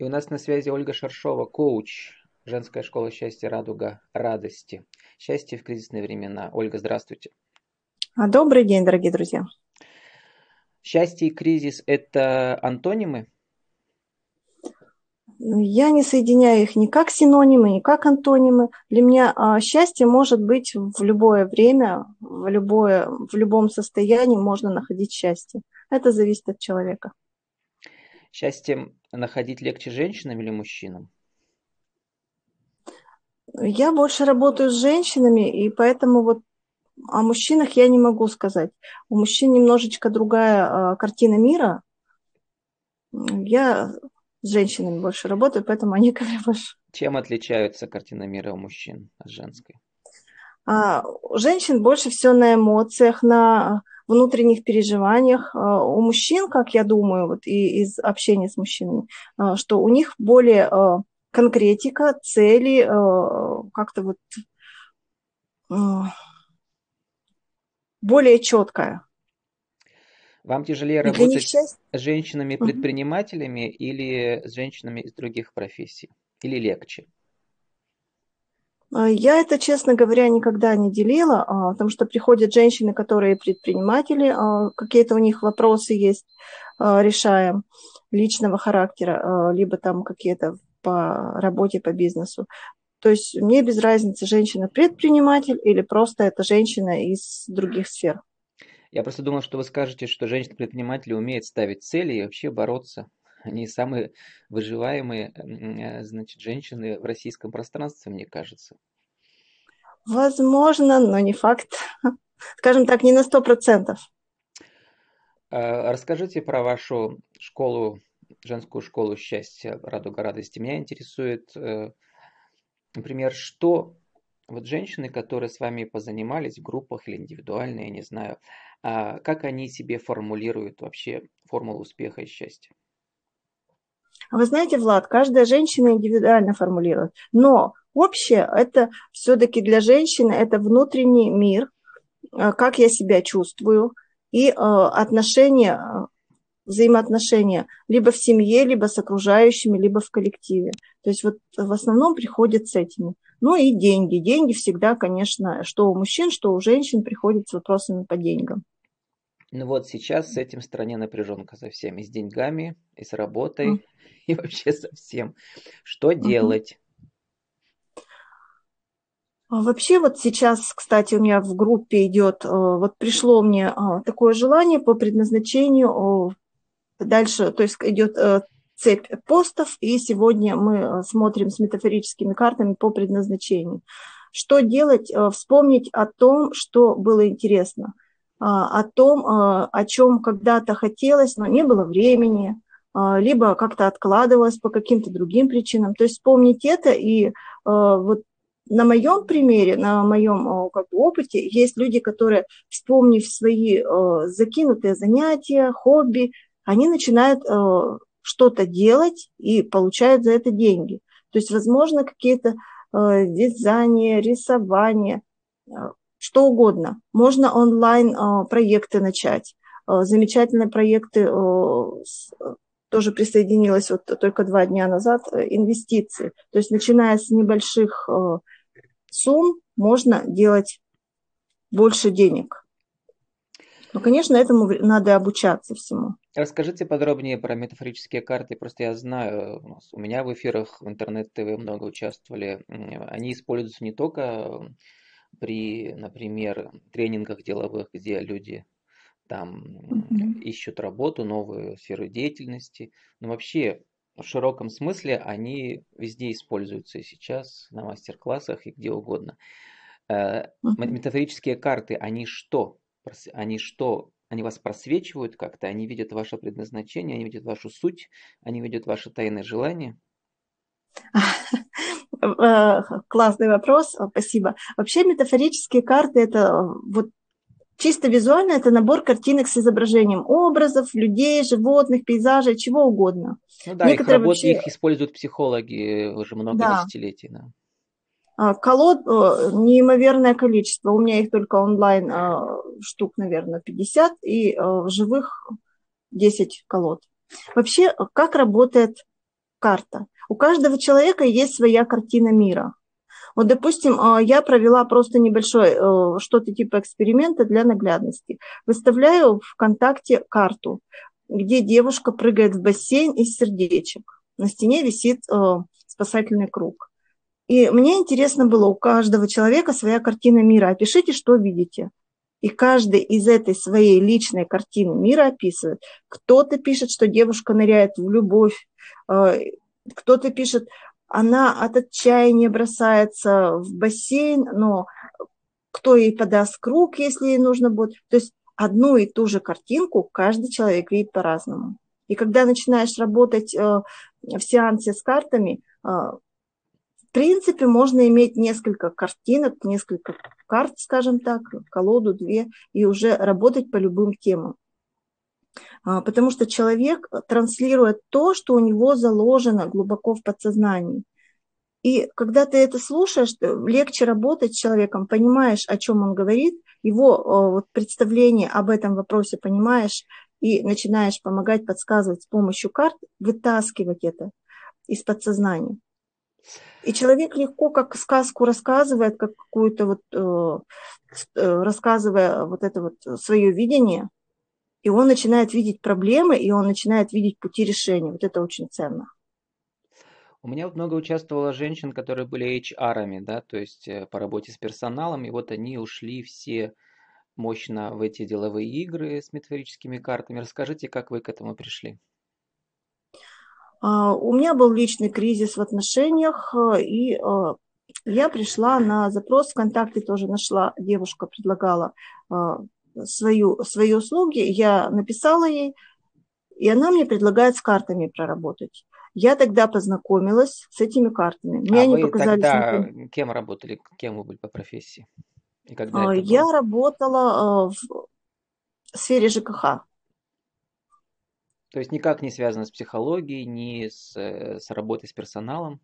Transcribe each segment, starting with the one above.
И у нас на связи Ольга Шаршова, коуч, женская школа счастья «Радуга радости». Счастье в кризисные времена. Ольга, здравствуйте. А, добрый день, дорогие друзья. Счастье и кризис – это антонимы? Я не соединяю их ни как синонимы, ни как антонимы. Для меня а, счастье может быть в любое время, в, любое, в любом состоянии можно находить счастье. Это зависит от человека. Счастье находить легче женщинам или мужчинам? Я больше работаю с женщинами, и поэтому вот о мужчинах я не могу сказать. У мужчин немножечко другая э, картина мира. Я с женщинами больше работаю, поэтому они ко мне больше. Чем отличаются картина мира у мужчин от женской? А, женщин больше всего на эмоциях, на внутренних переживаниях. А, у мужчин, как я думаю, вот и из общения с мужчинами, а, что у них более конкретика, цели, как-то вот более четкая. Вам тяжелее работать часть... с женщинами-предпринимателями угу. или с женщинами из других профессий? Или легче? А, я это, честно говоря, никогда не делила, а, потому что приходят женщины, которые предприниматели, а, какие-то у них вопросы есть, решаем личного характера, либо там какие-то по работе, по бизнесу. То есть мне без разницы, женщина-предприниматель или просто это женщина из других сфер. Я просто думал, что вы скажете, что женщина-предприниматель умеет ставить цели и вообще бороться. Они самые выживаемые э, значит, женщины в российском пространстве, мне кажется. Возможно, но не факт. Скажем так, не на сто процентов. А, расскажите про вашу школу, женскую школу счастья, радуга радости. Меня интересует, э, например, что вот женщины, которые с вами позанимались в группах или индивидуально, я не знаю, а как они себе формулируют вообще формулу успеха и счастья? Вы знаете, Влад, каждая женщина индивидуально формулирует. Но общее это все-таки для женщины это внутренний мир, э, как я себя чувствую, и э, отношения, э, взаимоотношения либо в семье, либо с окружающими, либо в коллективе. То есть вот в основном приходят с этими. Ну и деньги. Деньги всегда, конечно, что у мужчин, что у женщин приходят с вопросами по деньгам. Ну вот сейчас с этим в стране напряженка совсем. И с деньгами, и с работой, mm. и вообще со всем. Что mm-hmm. делать? А вообще вот сейчас, кстати, у меня в группе идет, э, вот пришло мне э, такое желание по предназначению дальше, то есть идет э, цепь постов, и сегодня мы смотрим с метафорическими картами по предназначению. Что делать? Вспомнить о том, что было интересно – а, о том, а, о чем когда-то хотелось, но не было времени, а, либо как-то откладывалось по каким-то другим причинам. То есть вспомнить это и вот на моем примере, на моем как бы, опыте есть люди, которые, вспомнив свои закинутые занятия, хобби, они начинают что-то делать и получают за это деньги. То есть, возможно, какие-то вязание, рисование, что угодно. Можно онлайн а, проекты начать. А, замечательные проекты а, тоже присоединилась вот только два дня назад, э, инвестиции. То есть начиная с небольших сумм можно делать больше денег. Но, конечно, этому надо обучаться всему. Расскажите подробнее про метафорические карты. Просто я знаю, у меня в эфирах в интернет-ТВ много участвовали. Они используются не только при, например, тренингах деловых, где люди там mm-hmm. ищут работу, новую сферу деятельности. Но вообще в широком смысле они везде используются и сейчас на мастер-классах и где угодно. Mm-hmm. Метафорические карты, они что? Они что? Они вас просвечивают как-то, они видят ваше предназначение, они видят вашу суть, они видят ваши тайные желания? Э, классный вопрос, спасибо. Вообще метафорические карты – это э, вот чисто визуально это набор картинок с изображением образов, людей, животных, пейзажей, чего угодно. Ну да, Некоторые их, работ, вообще... их используют психологи уже много да. десятилетий. Да. А, колод э, неимоверное количество. У меня их только онлайн штук, наверное, 50, и живых 10 колод. Вообще, как работает карта. У каждого человека есть своя картина мира. Вот, допустим, а, я провела просто небольшой э, что-то типа эксперимента для наглядности. Выставляю ВКонтакте карту, где девушка прыгает в бассейн из сердечек. На стене висит э, спасательный круг. И мне интересно было, у каждого человека своя картина мира. Опишите, что видите. И каждый из этой своей личной картины мира описывает. Кто-то пишет, что девушка ныряет в любовь, э, кто-то пишет, она от отчаяния бросается в бассейн, но кто ей подаст круг, если ей нужно будет. То есть одну и ту же картинку каждый человек видит по-разному. И когда начинаешь работать э, в сеансе с картами, э, в принципе, можно иметь несколько картинок, несколько карт, скажем так, колоду, две, и уже работать по любым темам. А, потому что человек транслирует то, что у него заложено глубоко в подсознании. И когда ты это слушаешь, легче работать с человеком, понимаешь, о чем он говорит, его а, вот, представление об этом вопросе понимаешь и начинаешь помогать, подсказывать с помощью карт, вытаскивать это из подсознания. И человек легко, как сказку рассказывает, как какую-то вот, э, э рассказывая вот это вот свое видение, и он начинает видеть проблемы, и он начинает видеть пути решения. Вот это очень ценно. У меня много участвовало женщин, которые были HR-ами, да, то есть э, по работе с персоналом, и вот они ушли все мощно в эти деловые игры с метафорическими картами. Расскажите, как вы к этому пришли? А, у меня был личный кризис в отношениях, э, и э, я пришла на запрос ВКонтакте, тоже нашла, девушка предлагала свою, свои услуги, я написала ей, и она мне предлагает с картами проработать. Я тогда познакомилась с этими картами. Мне а они вы показались... тогда кем работали, кем вы были по профессии? И когда я было? работала а, в сфере ЖКХ. То есть никак не связано с психологией, ни с, э, с работой с персоналом?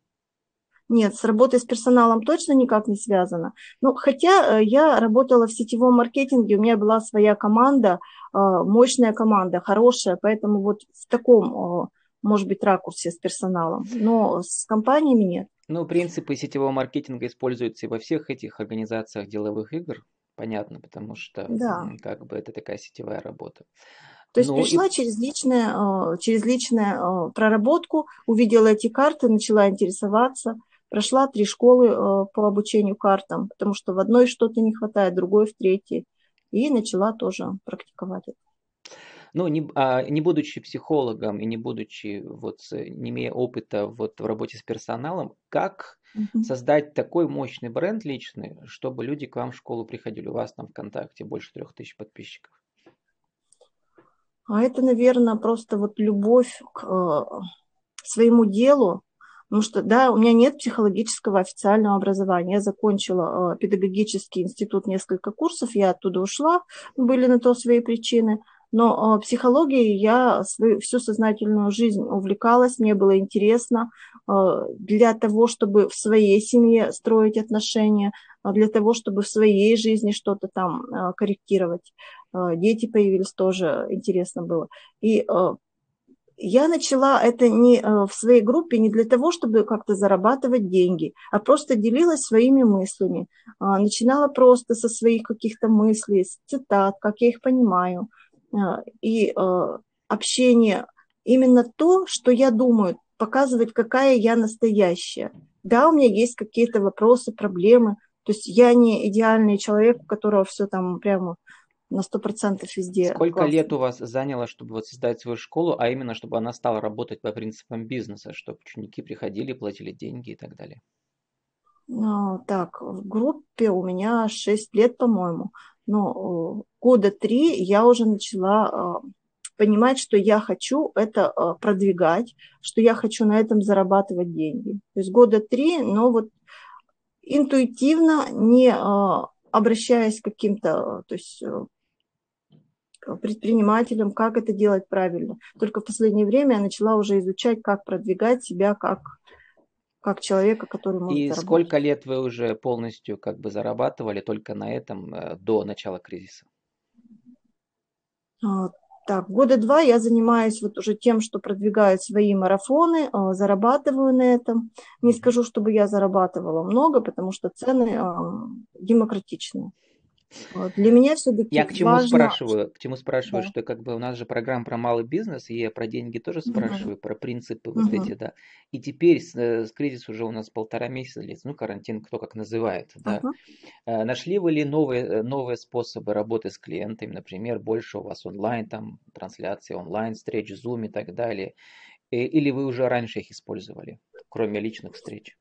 Нет, с работой с персоналом точно никак не связано. Ну, хотя э, я работала в сетевом маркетинге, у меня была своя команда, э, мощная команда, хорошая, поэтому вот в таком, может быть, ракурсе с персоналом. Но с компаниями нет. Ну, принципы сетевого маркетинга используются и во всех этих организациях деловых игр, понятно, потому что да. как бы это такая сетевая работа. То есть ну, пришла и... через личное, через личную проработку, увидела эти карты, начала интересоваться – Прошла три школы э, по обучению картам, потому что в одной что-то не хватает, другой в третьей. И начала тоже практиковать это. Ну, не, а, не будучи психологом и не будучи, вот, не имея опыта вот, в работе с персоналом, как угу. создать такой мощный бренд личный, чтобы люди к вам в школу приходили? У вас там ВКонтакте больше трех тысяч подписчиков. А это, наверное, просто вот любовь к э, своему делу, Потому что, да, у меня нет психологического официального образования. Я закончила э, педагогический институт, несколько курсов, я оттуда ушла, были на то свои причины. Но э, психологией я свою, всю сознательную жизнь увлекалась, мне было интересно для того, чтобы в своей семье строить отношения, для того, чтобы в своей жизни что-то там корректировать. Дети появились тоже, интересно было. И я начала это не в своей группе не для того, чтобы как-то зарабатывать деньги, а просто делилась своими мыслями. А, начинала просто со своих каких-то мыслей, с цитат, как я их понимаю. А, и общение именно то, что я думаю, показывать, какая я настоящая. Да, у меня есть какие-то вопросы, проблемы. То есть я не идеальный человек, у которого все там прямо на сто процентов везде. Сколько классно. лет у вас заняло, чтобы вот создать свою школу, а именно, чтобы она стала работать по принципам бизнеса, чтобы ученики приходили, платили деньги и так далее? Ну, так, в группе у меня 6 лет, по-моему. Но э, года три я уже начала э, понимать, что я хочу это э, продвигать, что я хочу на этом зарабатывать деньги. То есть года три, но вот интуитивно, не обращаясь к каким-то, то есть предпринимателям, как это делать правильно. Только в последнее время я начала уже изучать, как продвигать себя как, как человека, который может И заработать. сколько лет вы уже полностью как бы зарабатывали только на этом э, до начала кризиса? Так, года два я занимаюсь вот уже тем, что продвигаю свои марафоны, а, зарабатываю на этом. Не скажу, чтобы я зарабатывала много, потому что цены демократичные. Для меня все-таки Я к чему важно... спрашиваю? К чему спрашиваю, да. что как бы у нас же программа про малый бизнес, и я про деньги тоже спрашиваю, угу. про принципы угу. вот эти, да. И теперь с, э, с кризис уже у нас полтора месяца длится, ну карантин, кто как называет, да. Угу. Нашли вы ли новые э, новые способы работы с клиентами, например, больше у вас онлайн там трансляции, онлайн встреч, зум и так далее, или вы уже раньше их использовали, кроме личных встреч?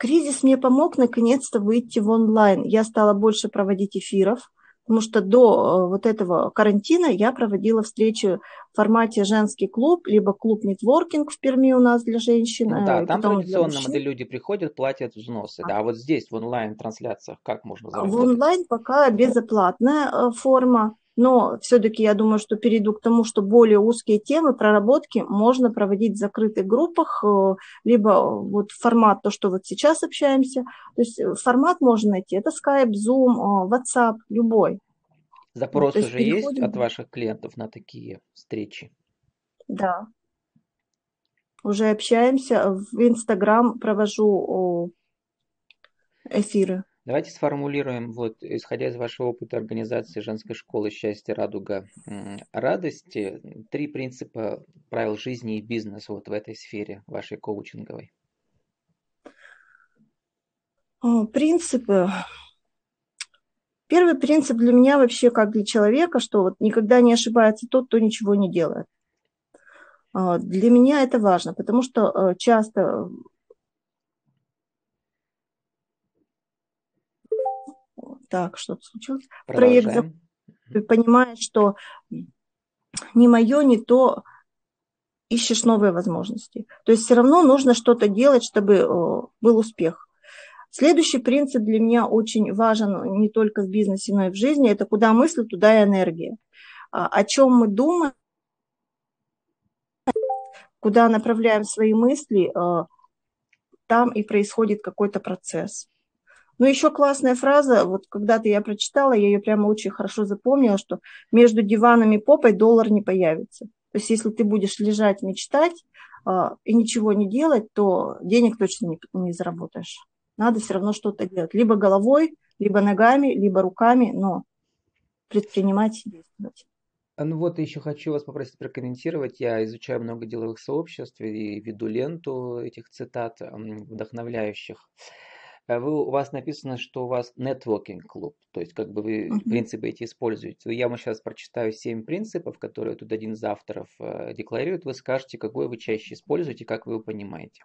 А, Кризис мне помог наконец-то выйти в онлайн. Я стала больше проводить эфиров, потому что до э, вот этого карантина я проводила встречи в формате женский клуб, либо клуб нетворкинг в Перми у нас для женщин. Ну, да, там традиционно модель люди приходят, платят взносы. Да, а вот здесь в онлайн-трансляциях как можно заработать? В онлайн пока безоплатная э, форма но все-таки я думаю, что перейду к тому, что более узкие темы, проработки можно проводить в закрытых группах, э, либо вот формат, то, что вот сейчас общаемся, то есть э, формат можно найти, это Skype, Zoom, э, WhatsApp, любой. Запрос вот, уже переходим... есть от ваших клиентов на такие встречи? Да. Уже общаемся, в Инстаграм провожу эфиры. Давайте сформулируем, вот, исходя из вашего опыта организации женской школы счастья, радуга, радости, три принципа правил жизни и бизнеса вот в этой сфере вашей коучинговой. Принципы. Первый принцип для меня вообще как для человека, что вот никогда не ошибается тот, кто ничего не делает. А, для меня это важно, потому что э, часто так, что-то случилось. Продолжаем. Проект понимаешь, что не мое, не то, ищешь новые возможности. То есть все равно нужно что-то делать, чтобы был успех. Следующий принцип для меня очень важен не только в бизнесе, но и в жизни. Это куда мысли, туда и энергия. А, о чем мы думаем, куда направляем свои мысли, а, там и происходит какой-то процесс. Ну, еще классная фраза, вот когда-то я прочитала, я ее прямо очень хорошо запомнила, что между диваном и попой доллар не появится. То есть если ты будешь лежать, мечтать э, и ничего не делать, то денег точно не, не заработаешь. Надо все равно что-то делать. Либо головой, либо ногами, либо руками, но предпринимать и действовать. А ну вот еще хочу вас попросить прокомментировать. Я изучаю много деловых сообществ и веду ленту этих цитат вдохновляющих. А вы, у вас написано, что у вас networking клуб, то есть как бы вы uh-huh. принципы эти используете. Я вам сейчас прочитаю 7 принципов, которые тут один из авторов э, декларирует. Вы скажете, какой вы чаще используете, как вы его понимаете.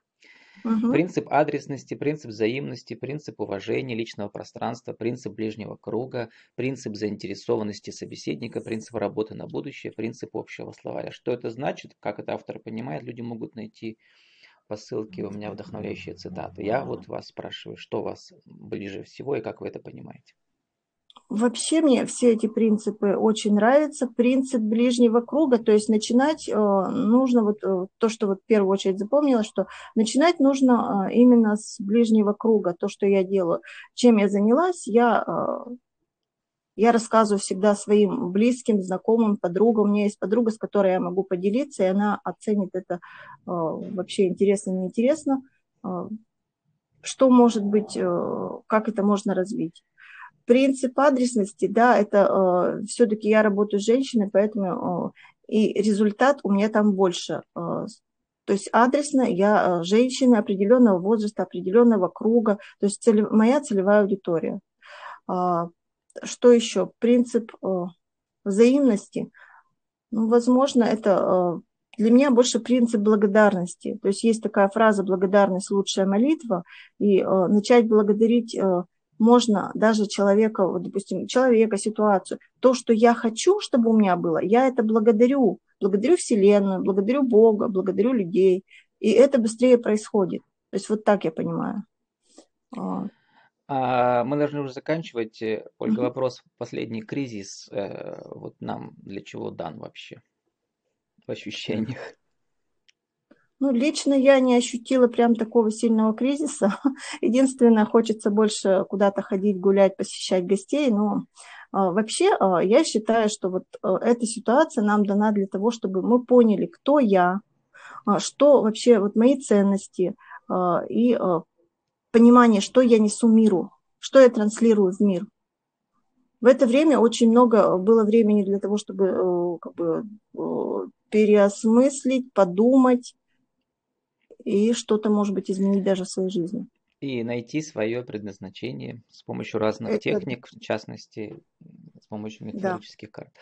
Uh-huh. Принцип адресности, принцип взаимности, принцип уважения личного пространства, принцип ближнего круга, принцип заинтересованности собеседника, принцип работы на будущее, принцип общего словаря. Что это значит, как это автор понимает, люди могут найти по ссылке у меня вдохновляющие цитаты. Я вот вас спрашиваю, что вас ближе всего и как вы это понимаете? Вообще мне все эти принципы очень нравятся. Принцип ближнего круга, то есть начинать э, нужно, вот э, то, что вот в первую очередь запомнила, что начинать нужно э, именно с ближнего круга, то, что я делаю. Чем я занялась, я я рассказываю всегда своим близким, знакомым, подругам. У меня есть подруга, с которой я могу поделиться, и она оценит это э, вообще интересно, неинтересно. Э, что может быть, э, как это можно развить? Принцип адресности, да, это э, все-таки я работаю с женщиной, поэтому э, и результат у меня там больше. Э, то есть адресно я женщина определенного возраста, определенного круга, то есть цель, моя целевая аудитория что еще? Принцип э, взаимности. Ну, возможно, это э, для меня больше принцип благодарности. То есть есть такая фраза «благодарность – лучшая молитва», и э, начать благодарить можно даже человека, вот, допустим, человека, ситуацию. То, что я хочу, чтобы у меня было, я это благодарю. Благодарю Вселенную, благодарю Бога, благодарю людей. И это быстрее происходит. То есть вот так я понимаю. А, мы должны уже заканчивать. Э, Ольга, вопрос. Последний кризис, э, вот нам для чего дан вообще в ощущениях? Ну, лично я не ощутила прям такого сильного кризиса. Единственное, хочется больше куда-то ходить, гулять, посещать гостей, но Вообще, я считаю, что вот эта ситуация нам дана для того, чтобы мы поняли, кто я, что вообще вот мои ценности и понимание, что я несу миру, что я транслирую в мир. В это время очень много было времени для того, чтобы как бы, переосмыслить, подумать и что-то, может быть, изменить даже в своей жизни. И найти свое предназначение с помощью разных Это... техник, в частности, с помощью метафорических да. карт.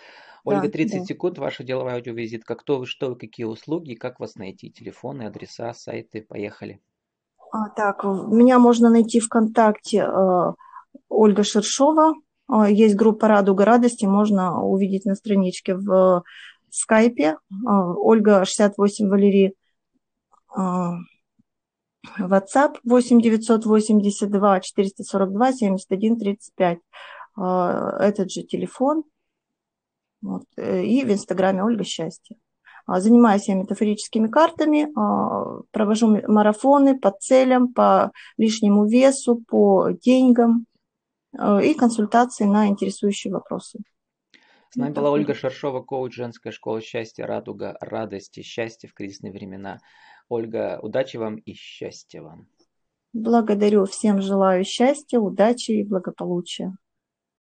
Ольга, 30 да. секунд, ваша деловая аудиовизитка. Кто вы, что вы, какие услуги, как вас найти? Телефоны, адреса, сайты, поехали. А, так, меня можно найти ВКонтакте э, Ольга Шершова. Э, есть группа «Радуга радости», можно увидеть на страничке в скайпе. Ольга 68 Валерий. WhatsApp 8 982 442 71 35. Этот же телефон. Вот. Э, и в Инстаграме Ольга Счастье. Занимаюсь я метафорическими картами, провожу марафоны по целям, по лишнему весу, по деньгам и консультации на интересующие вопросы. С нами была Ольга Шаршова, коуч женской школы счастья, радуга, радости, счастья в кризисные времена. Ольга, удачи вам и счастья вам. Благодарю всем, желаю счастья, удачи и благополучия.